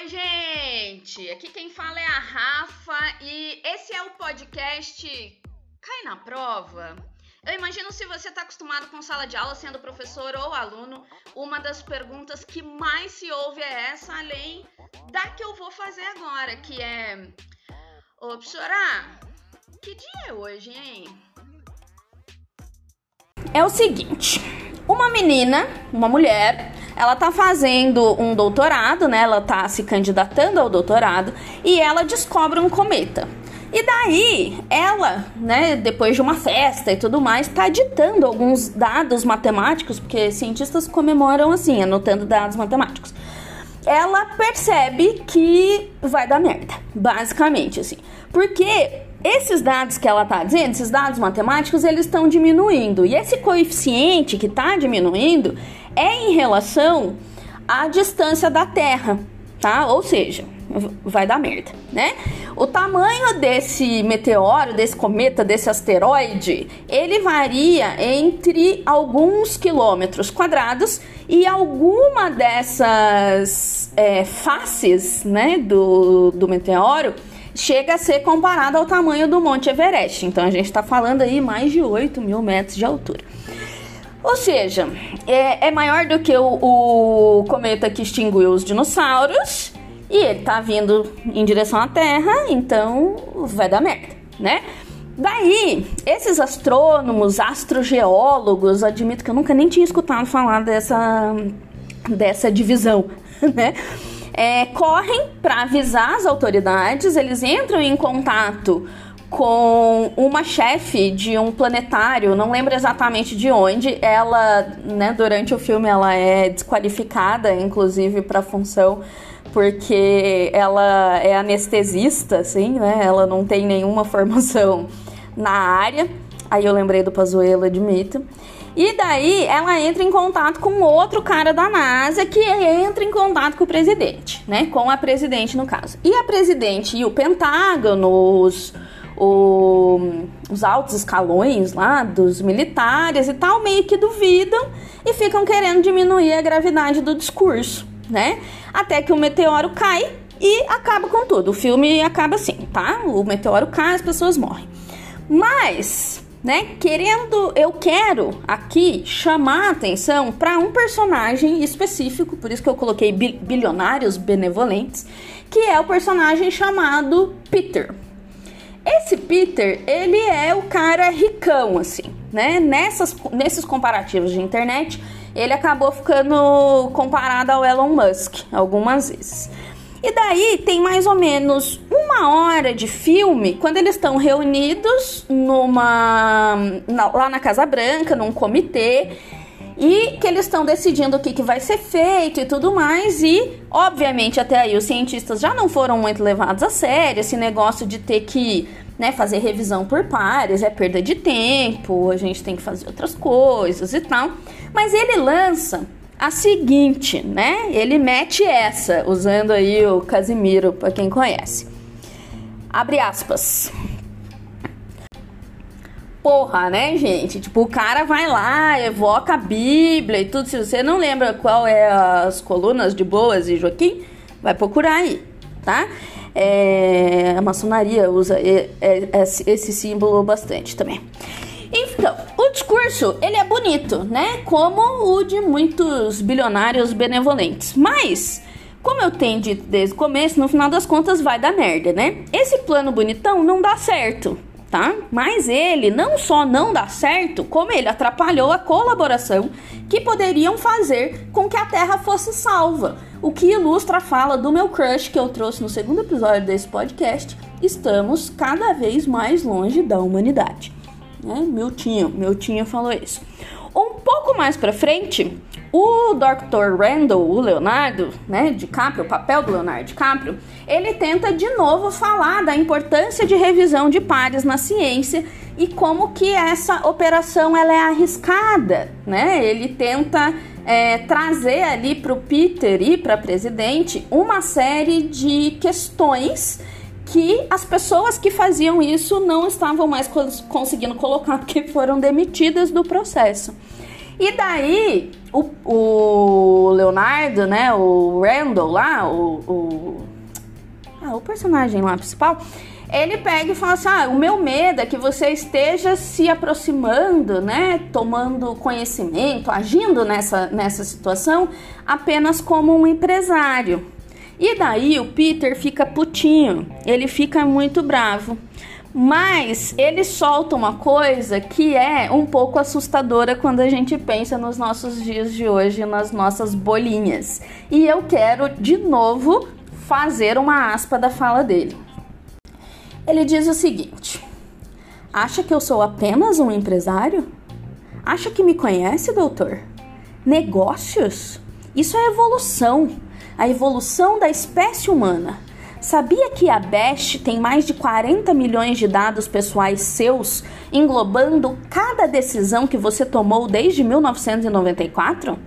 Oi, gente! Aqui quem fala é a Rafa e esse é o podcast Cai na Prova. Eu imagino se você está acostumado com sala de aula, sendo professor ou aluno, uma das perguntas que mais se ouve é essa, além da que eu vou fazer agora, que é: Ô, professora, que dia é hoje, hein? É o seguinte: uma menina, uma mulher, ela tá fazendo um doutorado, né? Ela tá se candidatando ao doutorado e ela descobre um cometa. E daí, ela, né, depois de uma festa e tudo mais, tá ditando alguns dados matemáticos, porque cientistas comemoram assim, anotando dados matemáticos. Ela percebe que vai dar merda, basicamente assim. Porque esses dados que ela tá dizendo, esses dados matemáticos, eles estão diminuindo. E esse coeficiente que está diminuindo é em relação à distância da Terra, tá? Ou seja, vai dar merda, né? O tamanho desse meteoro, desse cometa, desse asteroide, ele varia entre alguns quilômetros quadrados e alguma dessas é, faces, né, do, do meteoro chega a ser comparada ao tamanho do Monte Everest. Então a gente está falando aí mais de 8 mil metros de altura. Ou seja, é, é maior do que o, o, cometa que extinguiu os dinossauros e ele tá vindo em direção à Terra, então vai dar merda, né? Daí, esses astrônomos, astrogeólogos, admito que eu nunca nem tinha escutado falar dessa, dessa divisão, né? É, correm para avisar as autoridades, eles entram em contato com uma chefe de um planetário, não lembro exatamente de onde. Ela, né, durante o filme ela é desqualificada, inclusive para a função, porque ela é anestesista, assim, né? Ela não tem nenhuma formação na área. Aí eu lembrei do Pazuello, admito. E daí ela entra em contato com outro cara da NASA que entra em contato com o presidente, né? Com a presidente no caso. E a presidente e o Pentágono, os o, os altos escalões lá dos militares e tal meio que duvidam e ficam querendo diminuir a gravidade do discurso, né? Até que o meteoro cai e acaba com tudo. O filme acaba assim, tá? O meteoro cai, as pessoas morrem. Mas, né, querendo, eu quero aqui chamar a atenção para um personagem específico, por isso que eu coloquei bilionários benevolentes, que é o personagem chamado Peter. Esse Peter, ele é o cara ricão, assim, né? Nessas, nesses comparativos de internet, ele acabou ficando comparado ao Elon Musk algumas vezes. E daí tem mais ou menos uma hora de filme quando eles estão reunidos numa na, lá na Casa Branca, num comitê, e que eles estão decidindo o que, que vai ser feito e tudo mais. E, obviamente, até aí os cientistas já não foram muito levados a sério. Esse negócio de ter que né, fazer revisão por pares é perda de tempo, a gente tem que fazer outras coisas e tal. Mas ele lança a seguinte, né? Ele mete essa, usando aí o Casimiro, para quem conhece. Abre aspas porra, né, gente? Tipo, o cara vai lá, evoca a Bíblia e tudo. Se você não lembra qual é as colunas de Boas e Joaquim, vai procurar aí, tá? É, a maçonaria usa esse símbolo bastante também. Então, o discurso, ele é bonito, né? Como o de muitos bilionários benevolentes. Mas, como eu tenho dito desde o começo, no final das contas vai dar merda, né? Esse plano bonitão não dá certo tá? Mas ele não só não dá certo, como ele atrapalhou a colaboração que poderiam fazer com que a Terra fosse salva. O que ilustra a fala do meu crush que eu trouxe no segundo episódio desse podcast. Estamos cada vez mais longe da humanidade. Né? Miltinho, Miltinho falou isso. Mais para frente, o Dr. Randall, o Leonardo, né, DiCaprio, o papel do Leonardo DiCaprio, ele tenta de novo falar da importância de revisão de pares na ciência e como que essa operação ela é arriscada, né? Ele tenta é, trazer ali para o Peter e para a presidente uma série de questões que as pessoas que faziam isso não estavam mais conseguindo colocar porque foram demitidas do processo. E daí o, o Leonardo, né? O Randall lá, o, o, ah, o personagem lá principal, ele pega e fala assim: ah, o meu medo é que você esteja se aproximando, né? Tomando conhecimento, agindo nessa, nessa situação apenas como um empresário. E daí o Peter fica putinho, ele fica muito bravo. Mas ele solta uma coisa que é um pouco assustadora quando a gente pensa nos nossos dias de hoje, nas nossas bolinhas. E eu quero de novo fazer uma aspa da fala dele. Ele diz o seguinte: Acha que eu sou apenas um empresário? Acha que me conhece, doutor? Negócios? Isso é evolução a evolução da espécie humana. Sabia que a Best tem mais de 40 milhões de dados pessoais seus, englobando cada decisão que você tomou desde 1994?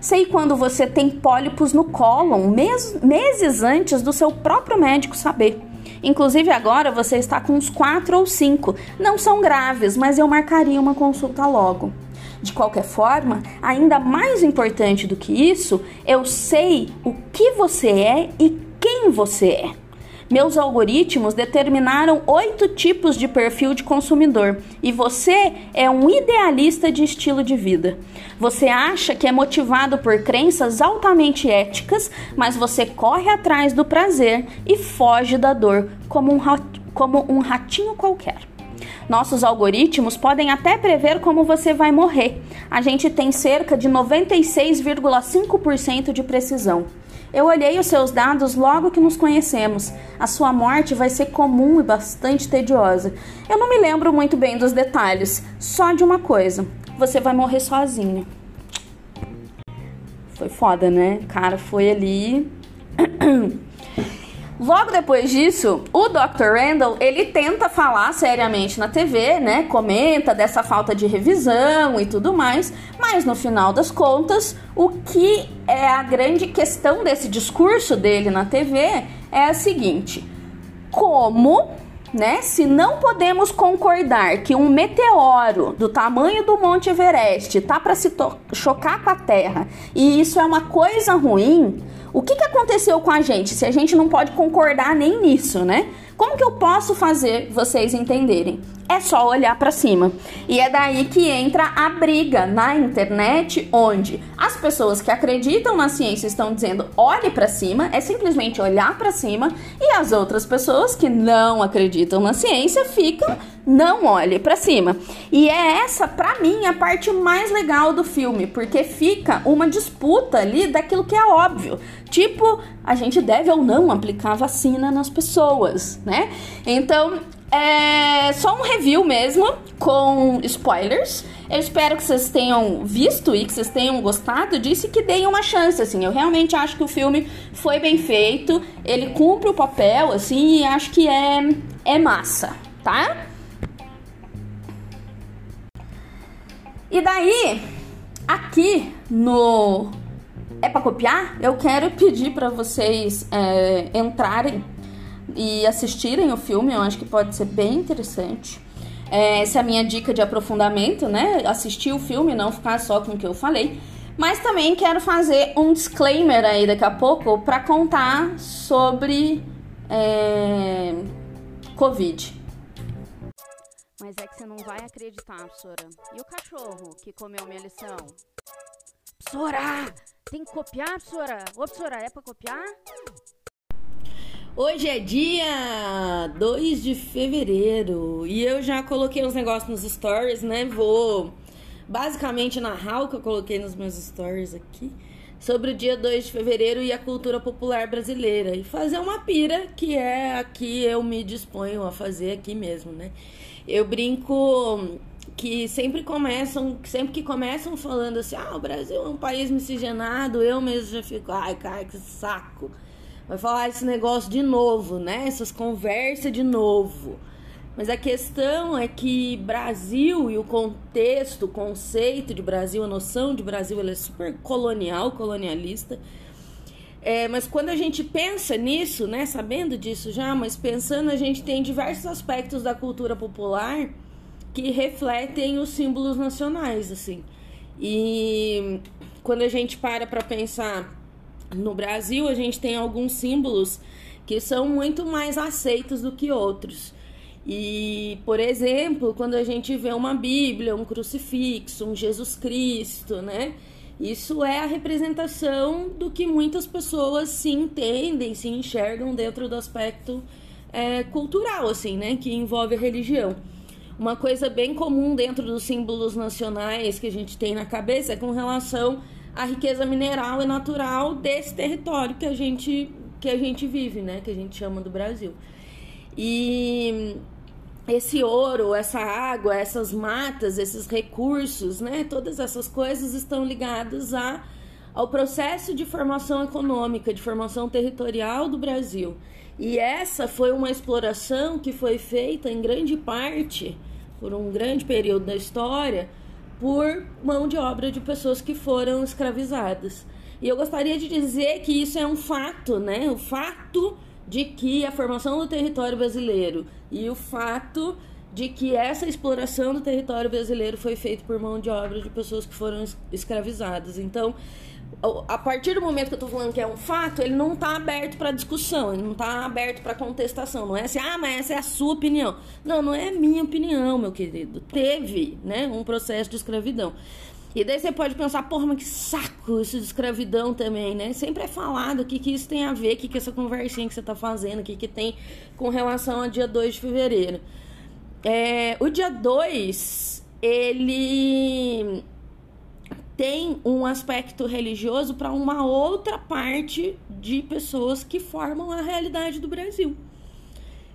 Sei quando você tem pólipos no cólon, mes meses antes do seu próprio médico saber. Inclusive agora você está com uns 4 ou 5. Não são graves, mas eu marcaria uma consulta logo. De qualquer forma, ainda mais importante do que isso, eu sei o que você é e quem você é. Meus algoritmos determinaram oito tipos de perfil de consumidor e você é um idealista de estilo de vida. Você acha que é motivado por crenças altamente éticas, mas você corre atrás do prazer e foge da dor como um, como um ratinho qualquer. Nossos algoritmos podem até prever como você vai morrer. A gente tem cerca de 96,5% de precisão. Eu olhei os seus dados logo que nos conhecemos. A sua morte vai ser comum e bastante tediosa. Eu não me lembro muito bem dos detalhes, só de uma coisa: você vai morrer sozinho. Foi foda, né? Cara, foi ali. Logo depois disso, o Dr. Randall, ele tenta falar seriamente na TV, né? Comenta dessa falta de revisão e tudo mais, mas no final das contas, o que é a grande questão desse discurso dele na TV é a seguinte: como né? Se não podemos concordar que um meteoro do tamanho do Monte Everest tá para se chocar com a Terra e isso é uma coisa ruim, o que, que aconteceu com a gente se a gente não pode concordar nem nisso, né? Como que eu posso fazer vocês entenderem? É só olhar para cima. E é daí que entra a briga na internet, onde as pessoas que acreditam na ciência estão dizendo olhe para cima, é simplesmente olhar para cima, e as outras pessoas que não acreditam na ciência ficam não olhe para cima. E é essa, para mim, a parte mais legal do filme, porque fica uma disputa ali daquilo que é óbvio. Tipo, a gente deve ou não aplicar vacina nas pessoas, né? Então, é só um review mesmo, com spoilers. Eu espero que vocês tenham visto e que vocês tenham gostado disso e que deem uma chance, assim. Eu realmente acho que o filme foi bem feito, ele cumpre o papel, assim, e acho que é, é massa, tá? E daí, aqui no É para Copiar, eu quero pedir para vocês é, entrarem e assistirem o filme, eu acho que pode ser bem interessante. É, essa é a minha dica de aprofundamento, né? Assistir o filme, não ficar só com o que eu falei. Mas também quero fazer um disclaimer aí daqui a pouco para contar sobre é, Covid. Mas é que você não vai acreditar, professora. E o cachorro que comeu minha lição? Professora! Tem que copiar, professora? Ô, professora, é pra copiar? Hoje é dia 2 de fevereiro e eu já coloquei uns negócios nos stories, né? Vou basicamente narrar o que eu coloquei nos meus stories aqui sobre o dia 2 de fevereiro e a cultura popular brasileira e fazer uma pira que é aqui eu me disponho a fazer aqui mesmo, né? Eu brinco que sempre começam, sempre que começam falando assim, ah, o Brasil é um país miscigenado, eu mesmo já fico, ai, cara, que saco vai falar esse negócio de novo, né? Essas conversas de novo. Mas a questão é que Brasil e o contexto, o conceito de Brasil, a noção de Brasil, ela é super colonial, colonialista. É, mas quando a gente pensa nisso, né, sabendo disso já, mas pensando, a gente tem diversos aspectos da cultura popular que refletem os símbolos nacionais, assim. E quando a gente para para pensar no Brasil, a gente tem alguns símbolos que são muito mais aceitos do que outros. E, por exemplo, quando a gente vê uma Bíblia, um crucifixo, um Jesus Cristo, né? Isso é a representação do que muitas pessoas se entendem, se enxergam dentro do aspecto é, cultural, assim, né? Que envolve a religião. Uma coisa bem comum dentro dos símbolos nacionais que a gente tem na cabeça é com relação à riqueza mineral e natural desse território que a gente, que a gente vive, né? Que a gente chama do Brasil. E esse ouro, essa água, essas matas, esses recursos, né? Todas essas coisas estão ligadas a, ao processo de formação econômica, de formação territorial do Brasil. E essa foi uma exploração que foi feita em grande parte, por um grande período da história, por mão de obra de pessoas que foram escravizadas. E eu gostaria de dizer que isso é um fato, né? O fato de que a formação do território brasileiro e o fato de que essa exploração do território brasileiro foi feita por mão de obra de pessoas que foram escravizadas. Então, a partir do momento que eu estou falando que é um fato, ele não está aberto para discussão, ele não está aberto para contestação. Não é assim, ah, mas essa é a sua opinião. Não, não é a minha opinião, meu querido. Teve né, um processo de escravidão. E daí você pode pensar, porra, mas que saco isso de escravidão também, né? Sempre é falado o que, que isso tem a ver, o que, que essa conversinha que você tá fazendo, o que, que tem com relação ao dia 2 de fevereiro. É, o dia 2, ele tem um aspecto religioso para uma outra parte de pessoas que formam a realidade do Brasil.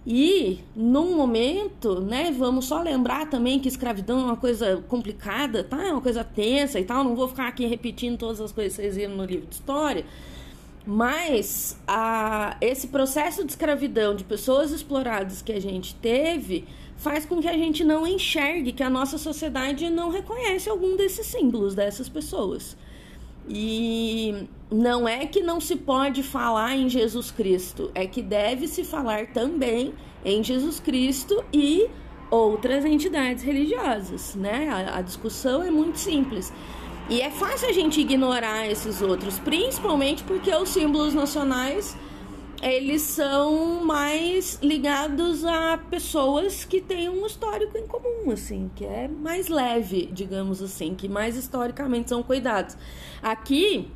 E num momento, né, vamos só lembrar também que escravidão é uma coisa complicada, tá? É uma coisa tensa e tal. Não vou ficar aqui repetindo todas as coisas que vocês viram no livro de história. Mas a, esse processo de escravidão de pessoas exploradas que a gente teve faz com que a gente não enxergue que a nossa sociedade não reconhece algum desses símbolos dessas pessoas. E não é que não se pode falar em Jesus Cristo, é que deve se falar também em Jesus Cristo e outras entidades religiosas, né? A, a, discussão é muito simples. E é fácil a gente ignorar esses outros, principalmente porque os símbolos nacionais eles são mais ligados a pessoas que têm um histórico em comum, assim, que é mais leve, digamos assim, que mais historicamente são cuidados. Aqui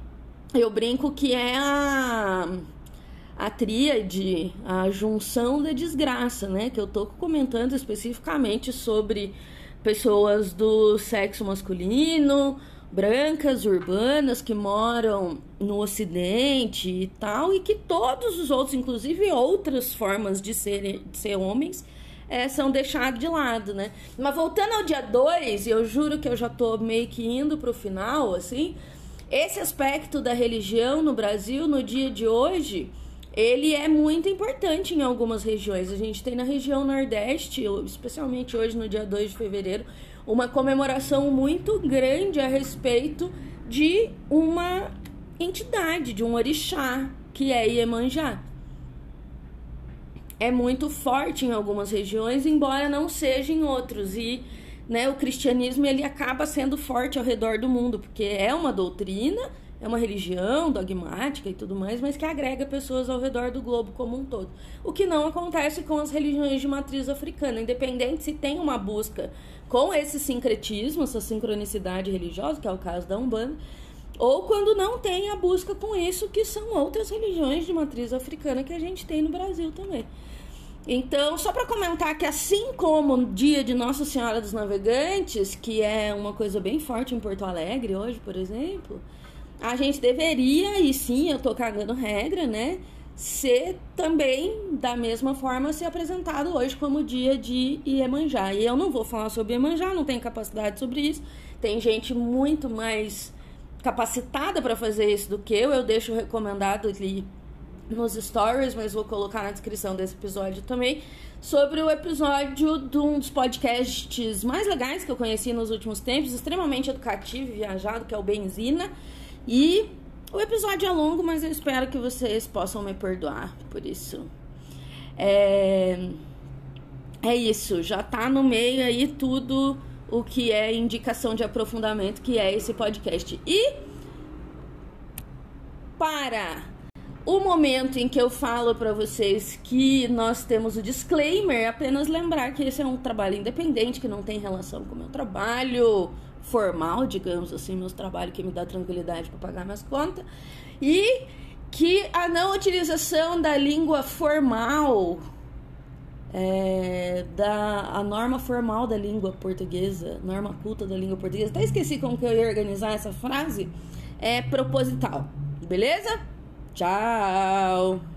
eu brinco que é a a tríade, a junção da desgraça, né? Que eu tô comentando especificamente sobre pessoas do sexo masculino, brancas, urbanas, que moram no Ocidente e tal, e que todos os outros, inclusive outras formas de ser, de ser homens, é, são deixados de lado, né? Mas voltando ao dia 2, e eu juro que eu já tô meio que indo pro final, assim, esse aspecto da religião no Brasil, no dia de hoje, ele é muito importante em algumas regiões. A gente tem na região Nordeste, especialmente hoje no dia 2 de fevereiro, uma comemoração muito grande a respeito de uma entidade, de um orixá, que é Iemanjá. É muito forte em algumas regiões, embora não seja em outros. E né, o cristianismo ele acaba sendo forte ao redor do mundo, porque é uma doutrina, é uma religião dogmática e tudo mais, mas que agrega pessoas ao redor do globo como um todo. O que não acontece com as religiões de matriz africana, independente se tem uma busca com esse sincretismo, essa sincronicidade religiosa, que é o caso da Umbanda, ou quando não tem a busca com isso, que são outras religiões de matriz africana que a gente tem no Brasil também. Então, só para comentar que assim como o dia de Nossa Senhora dos Navegantes, que é uma coisa bem forte em Porto Alegre hoje, por exemplo, a gente deveria, e sim, eu tô cagando regra, né? Ser também, da mesma forma, ser apresentado hoje como dia de Iemanjá. E eu não vou falar sobre Iemanjá, não tenho capacidade sobre isso. Tem gente muito mais capacitada para fazer isso do que eu. Eu deixo recomendado ali nos stories, mas vou colocar na descrição desse episódio também, sobre o episódio de um dos podcasts mais legais que eu conheci nos últimos tempos, extremamente educativo e viajado, que é o Benzina. E o episódio é longo, mas eu espero que vocês possam me perdoar por isso. É, é isso, já tá no meio aí tudo o que é indicação de aprofundamento, que é esse podcast. E para o momento em que eu falo para vocês que nós temos o disclaimer, apenas lembrar que esse é um trabalho independente, que não tem relação com o meu trabalho formal, digamos assim, meu trabalho que me dá tranquilidade para pagar minhas contas, e que a não utilização da língua formal, é, da a norma formal da língua portuguesa, norma culta da língua portuguesa, até esqueci como que eu ia organizar essa frase, é proposital, beleza? Tchau!